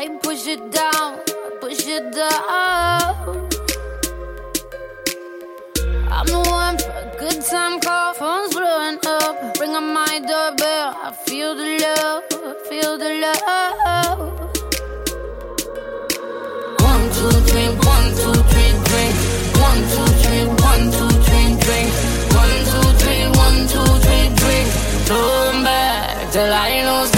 I push it down, push it down. I'm the one for a good time call, phone's blowing up. Ring on my doorbell, I feel the love, I feel the love. One, two, three, one, two, three, drink. One, two, three, one, two, three, drink. One, two, three, one, two, three, drink. Turn back till I lose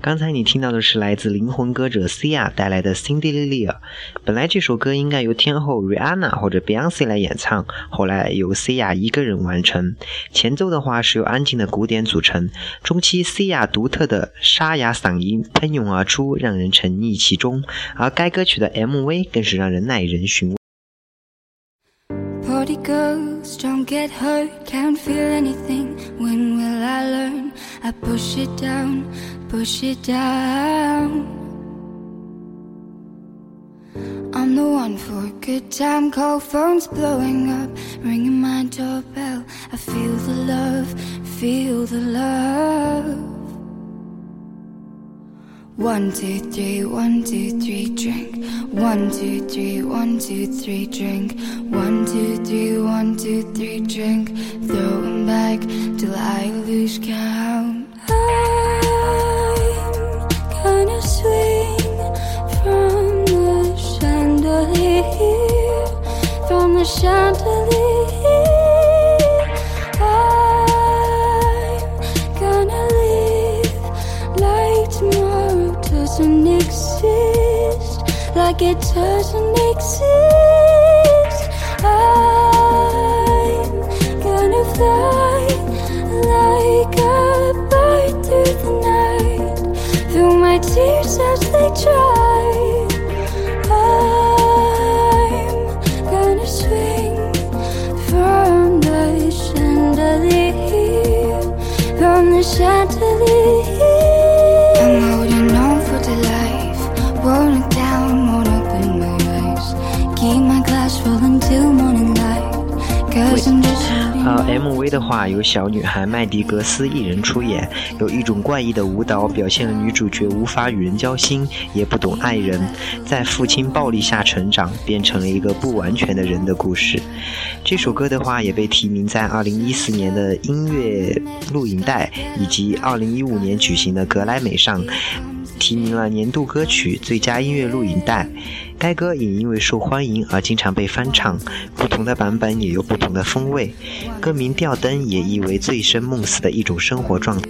刚才你听到的是来自灵魂歌者 Sia 带来的 Cindy Lily。本来这首歌应该由天后 Rihanna 或者 Beyonce 来演唱，后来由 Sia 一个人完成。前奏的话是由安静的鼓点组成，中期 Sia 独特的沙哑嗓音喷涌而出，让人沉溺其中。而该歌曲的 MV 更是让人耐人寻味。Push it down. I'm the one for a good time, call phones blowing up, ringing my doorbell. I feel the love, feel the love. One, two, three, one, two, three, drink. One, two, three, one, two, three, drink. One, two, three, one, two, three, drink. Throw 'em back till I lose count. Gonna swing from the chandelier, from the chandelier. I'm gonna live like tomorrow doesn't exist, like it doesn't exist. 的话由小女孩麦迪格斯一人出演，有一种怪异的舞蹈，表现了女主角无法与人交心，也不懂爱人，在父亲暴力下成长，变成了一个不完全的人的故事。这首歌的话也被提名在2014年的音乐录影带以及2015年举行的格莱美上。提名了年度歌曲、最佳音乐录影带。该歌也因为受欢迎而经常被翻唱，不同的版本也有不同的风味。歌名《吊灯》也意为醉生梦死的一种生活状态。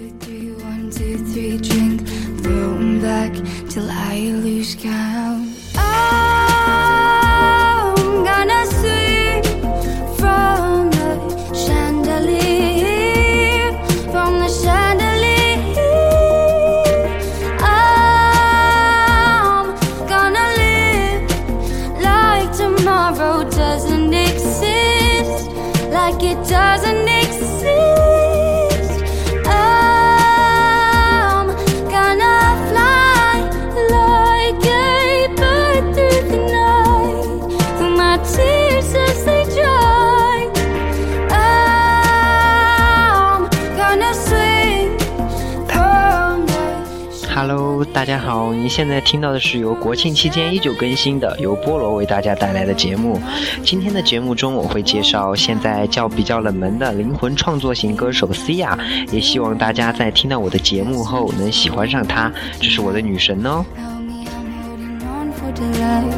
好，您现在听到的是由国庆期间依旧更新的由菠萝为大家带来的节目。今天的节目中，我会介绍现在较比较冷门的灵魂创作型歌手 Cia，也希望大家在听到我的节目后能喜欢上她，这是我的女神哦。Tell me I'm holding on for dear life.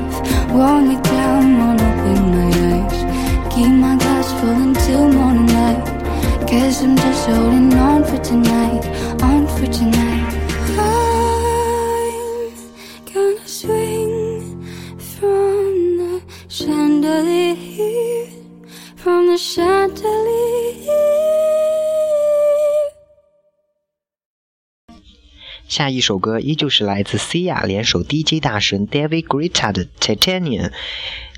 Won't look down, won't open my eyes. Keep my glass full until morning light. Guess I'm just holding on for tonight, on for tonight. 下一首歌依旧是来自 Cia 联手 DJ 大神 David Guetta 的 Titanium。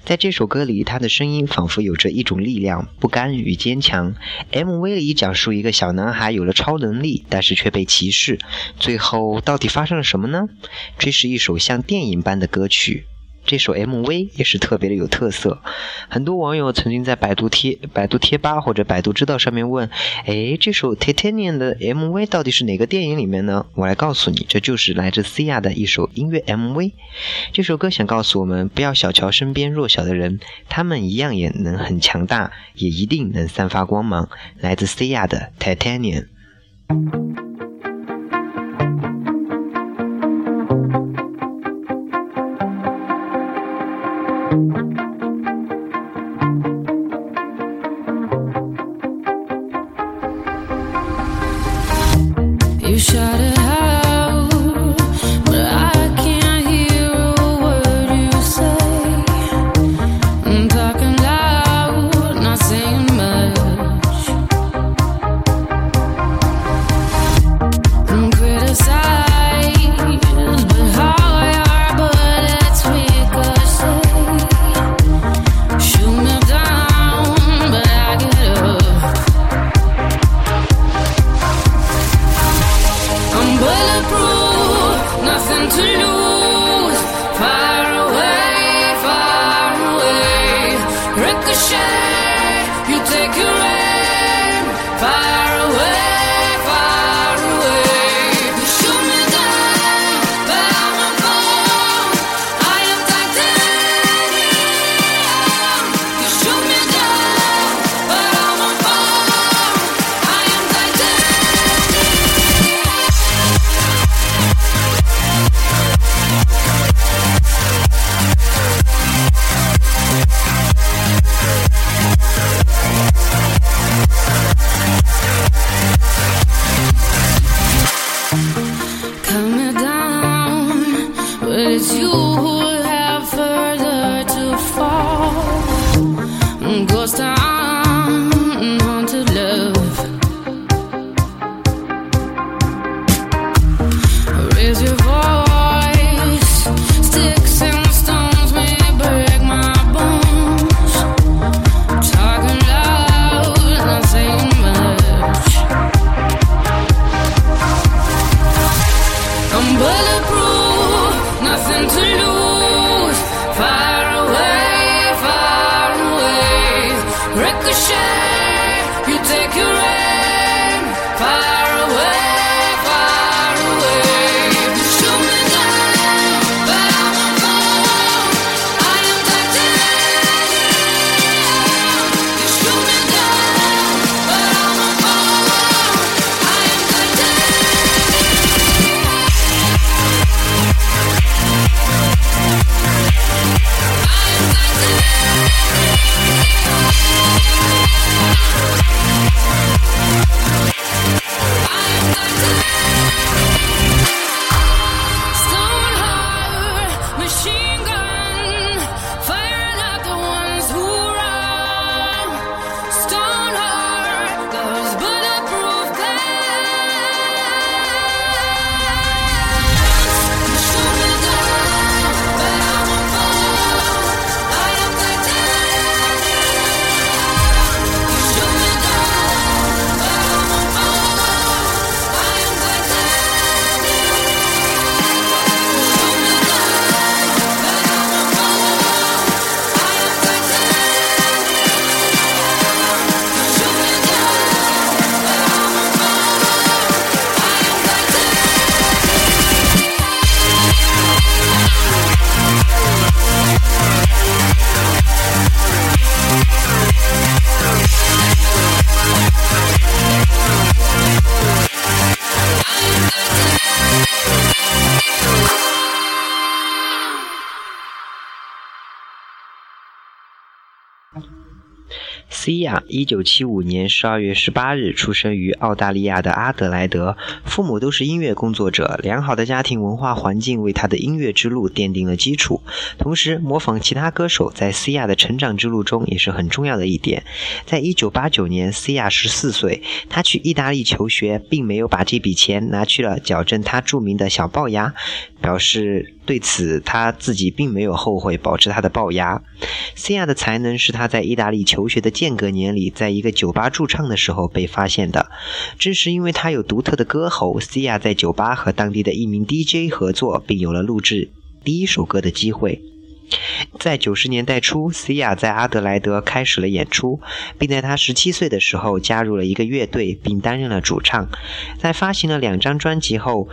在这首歌里，他的声音仿佛有着一种力量、不甘与坚强。MV 里讲述一个小男孩有了超能力，但是却被歧视，最后到底发生了什么呢？这是一首像电影般的歌曲。这首 MV 也是特别的有特色，很多网友曾经在百度贴、百度贴吧或者百度知道上面问：“哎，这首 Titanium 的 MV 到底是哪个电影里面呢？”我来告诉你，这就是来自 Cia 的一首音乐 MV。这首歌想告诉我们，不要小瞧身边弱小的人，他们一样也能很强大，也一定能散发光芒。来自 Cia 的 Titanium。You take your aim far 西亚，一九七五年十二月十八日出生于澳大利亚的阿德莱德，父母都是音乐工作者，良好的家庭文化环境为他的音乐之路奠定了基础。同时，模仿其他歌手在西亚的成长之路中也是很重要的一点。在一九八九年，西亚十四岁，他去意大利求学，并没有把这笔钱拿去了矫正他著名的小龅牙，表示对此他自己并没有后悔保持他的龅牙。西亚的才能是他在意大利求学的间隔年里，在一个酒吧驻唱的时候被发现的。正是因为他有独特的歌喉，西亚在酒吧和当地的一名 DJ 合作，并有了录制第一首歌的机会。在九十年代初，西亚在阿德莱德开始了演出，并在他十七岁的时候加入了一个乐队，并担任了主唱。在发行了两张专辑后，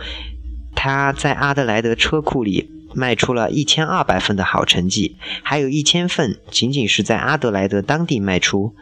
他在阿德莱德车库里卖出了一千二百份的好成绩，还有一千份仅仅是在阿德莱德当地卖出。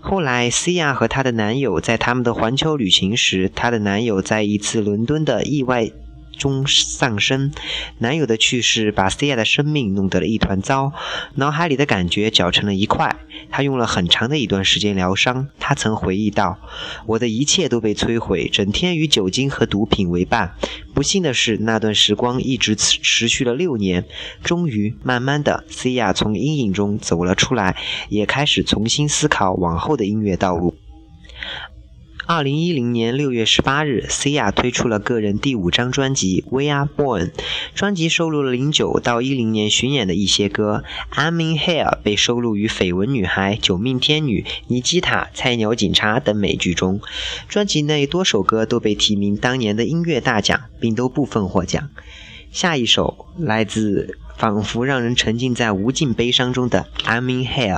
后来，西亚和她的男友在他们的环球旅行时，她的男友在一次伦敦的意外中丧生。男友的去世把西亚的生命弄得了一团糟，脑海里的感觉搅成了一块。他用了很长的一段时间疗伤。他曾回忆道：“我的一切都被摧毁，整天与酒精和毒品为伴。不幸的是，那段时光一直持续了六年。终于，慢慢的，西亚从阴影中走了出来，也开始重新思考往后的音乐道路。”二零一零年六月十八日，，Sia 推出了个人第五张专辑《We Are Born》。专辑收录了零九到一零年巡演的一些歌，《I'm in Here》被收录于《绯闻女孩》《九命天女》《尼基塔》《菜鸟警察》等美剧中。专辑内多首歌都被提名当年的音乐大奖，并都部分获奖。下一首来自仿佛让人沉浸在无尽悲伤中的《I'm in Here》。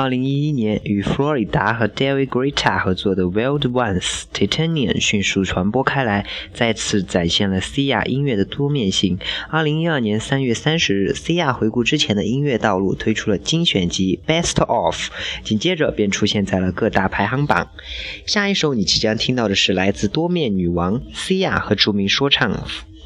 二零一一年与佛罗里达和 David Greta 合作的 Wild Ones Titanium 迅速传播开来，再次展现了 Cia 音乐的多面性。二零一二年三月三十日，Cia 回顾之前的音乐道路，推出了精选集 Best of，紧接着便出现在了各大排行榜。下一首你即将听到的是来自多面女王 Cia 和著名说唱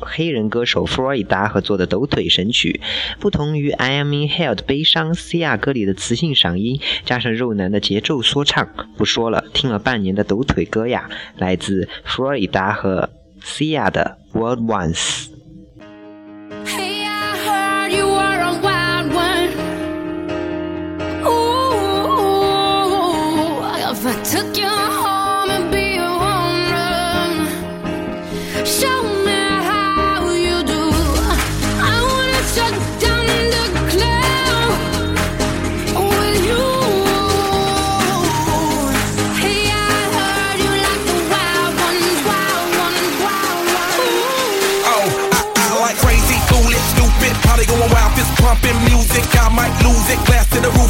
黑人歌手弗洛伊达合作的抖腿神曲，不同于《I Am in Hell》的悲伤西亚歌里的磁性嗓音加上肉男的节奏说唱，不说了，听了半年的抖腿歌呀，来自弗洛伊达和西亚的《World Once》。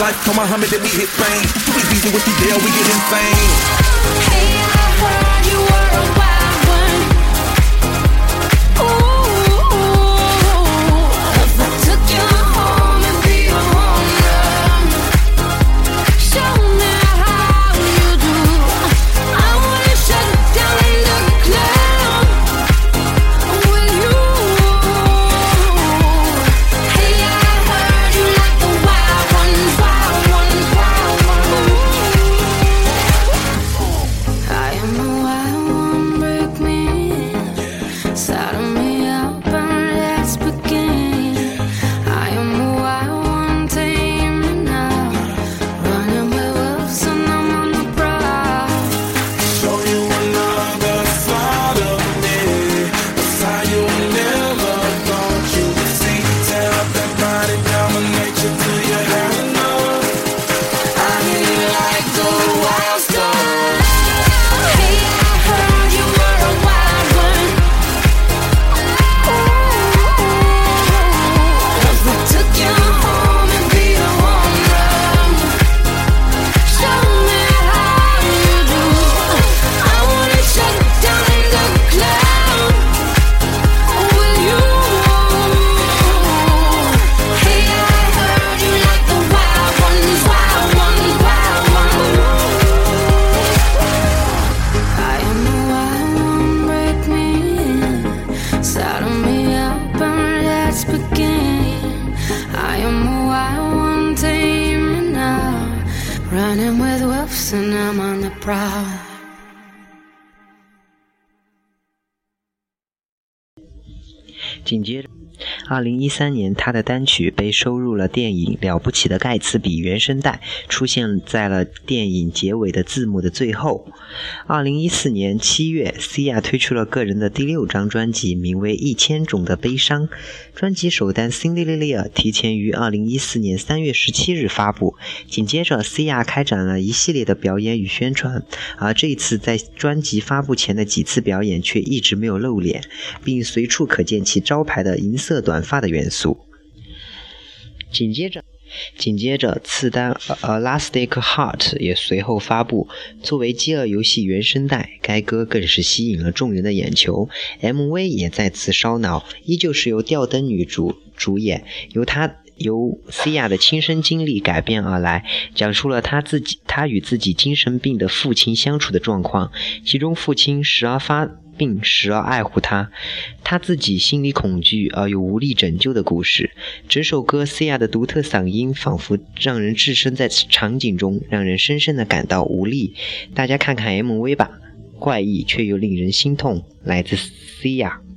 life, come Muhammad, then we hit fame. Too easy with you, deal, we get insane. Hey, loose and I'm on the prowl. 紧接着，二零一三年，他的单曲被收入了电影《了不起的盖茨比》原声带，出现在了电影结尾的字幕的最后。二零一四年七月，Cia 推出了个人的第六张专辑，名为《一千种的悲伤》。专辑首单《Cinderella》提前于二零一四年三月十七日发布。紧接着，Cia 开展了一系列的表演与宣传，而这一次在专辑发布前的几次表演却一直没有露脸，并随处可见其招牌的银色短短发的元素。紧接着。紧接着，次单《Elastic Heart》也随后发布。作为《饥饿游戏》原声带，该歌更是吸引了众人的眼球。MV 也再次烧脑，依旧是由吊灯女主主演，由她由 Cia 的亲身经历改编而来，讲述了她自己她与自己精神病的父亲相处的状况，其中父亲时而发。病时而爱护他，他自己心里恐惧而又无力拯救的故事。整首歌，Cia 的独特嗓音仿佛让人置身在场景中，让人深深的感到无力。大家看看 MV 吧，怪异却又令人心痛，来自 Cia。Another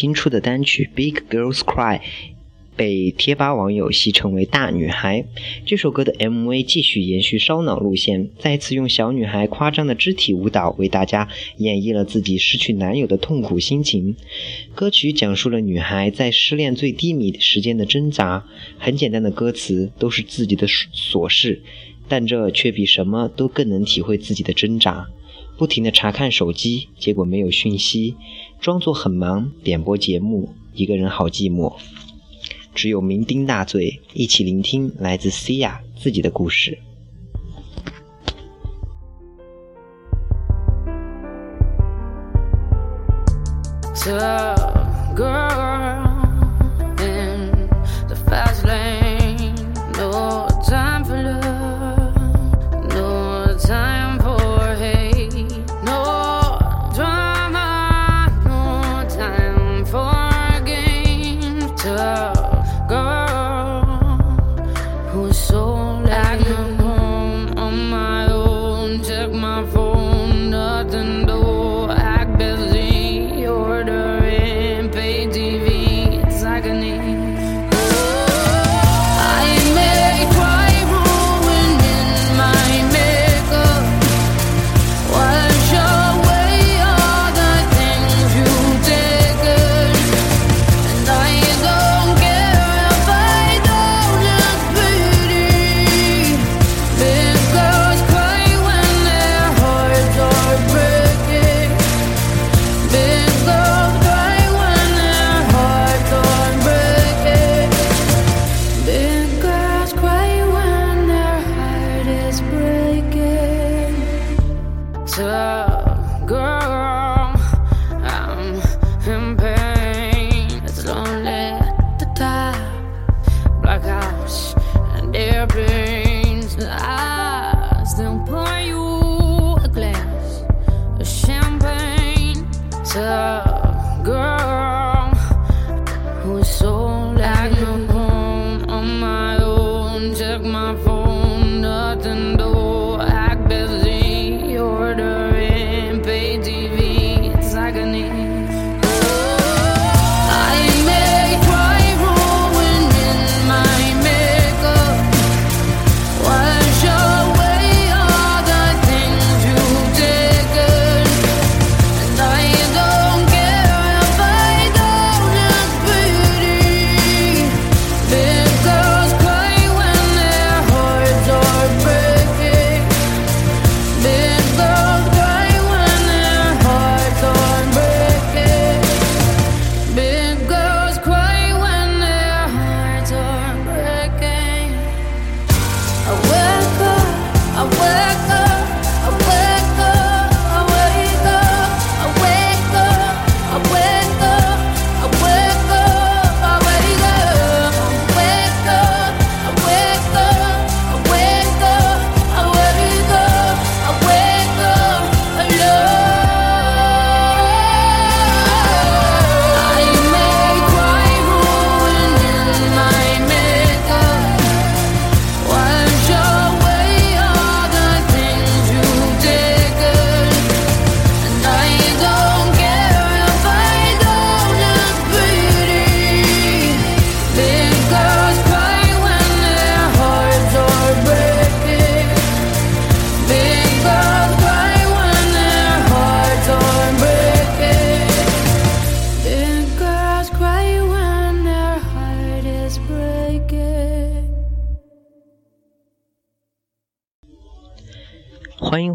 新出的单曲《Big Girls Cry》被贴吧网友戏称为“大女孩”。这首歌的 MV 继续延续烧脑路线，再次用小女孩夸张的肢体舞蹈为大家演绎了自己失去男友的痛苦心情。歌曲讲述了女孩在失恋最低迷时间的挣扎，很简单的歌词都是自己的琐事，但这却比什么都更能体会自己的挣扎。不停地查看手机，结果没有讯息，装作很忙，点播节目，一个人好寂寞。只有酩酊大醉，一起聆听来自西亚自己的故事。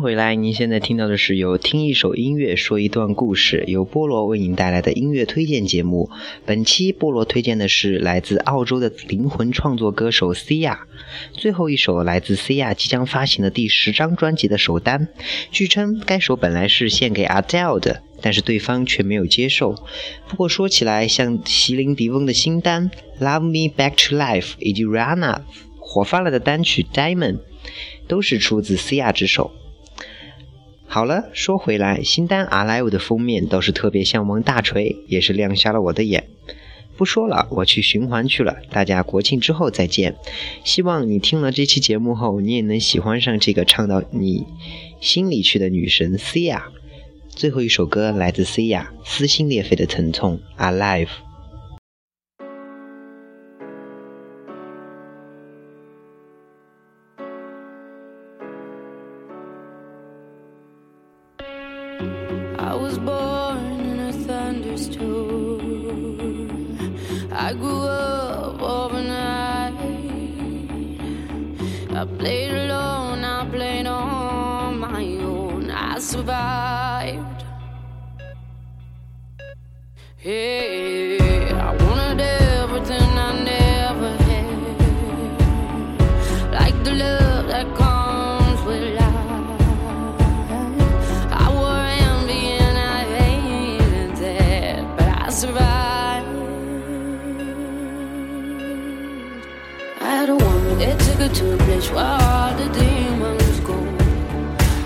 回来！您现在听到的是由听一首音乐说一段故事，由菠萝为您带来的音乐推荐节目。本期菠萝推荐的是来自澳洲的灵魂创作歌手 Cia，最后一首来自 Cia 即将发行的第十张专辑的首单。据称该首本来是献给 Adele 的，但是对方却没有接受。不过说起来，像席琳迪翁的新单《Love Me Back to Life》以及 Rihanna 火发了的单曲《Diamond》，都是出自 Cia 之手。好了，说回来，新单《Alive》的封面倒是特别像王大锤，也是亮瞎了我的眼。不说了，我去循环去了，大家国庆之后再见。希望你听了这期节目后，你也能喜欢上这个唱到你心里去的女神 Cia。最后一首歌来自 Cia，撕心裂肺的疼痛，Alive。I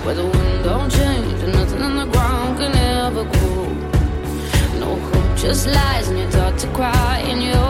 where the wind don't change and nothing on the ground can ever grow. No hope, just lies, and you're to cry in your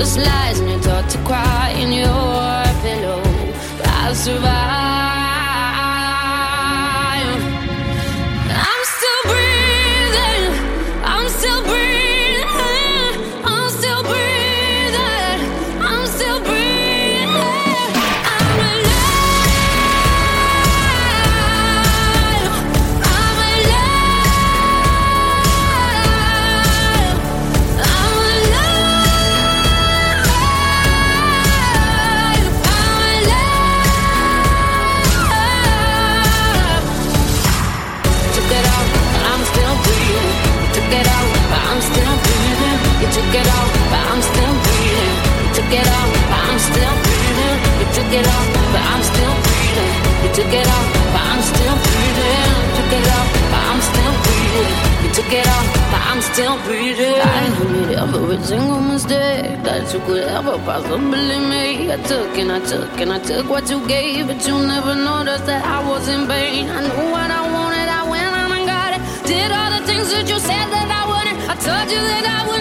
just lies, and you're taught to cry in your pillow. But I survive. Took it out, but I'm still breathing. Took it out, but I'm still breathing. You took it out, but I'm still breathing. I made every single mistake that you could ever possibly make. I took and I took and I took what you gave, but you never noticed that I was in pain. I knew what I wanted, I went on and got it. Did all the things that you said that I wouldn't. I told you that I would never be forgotten.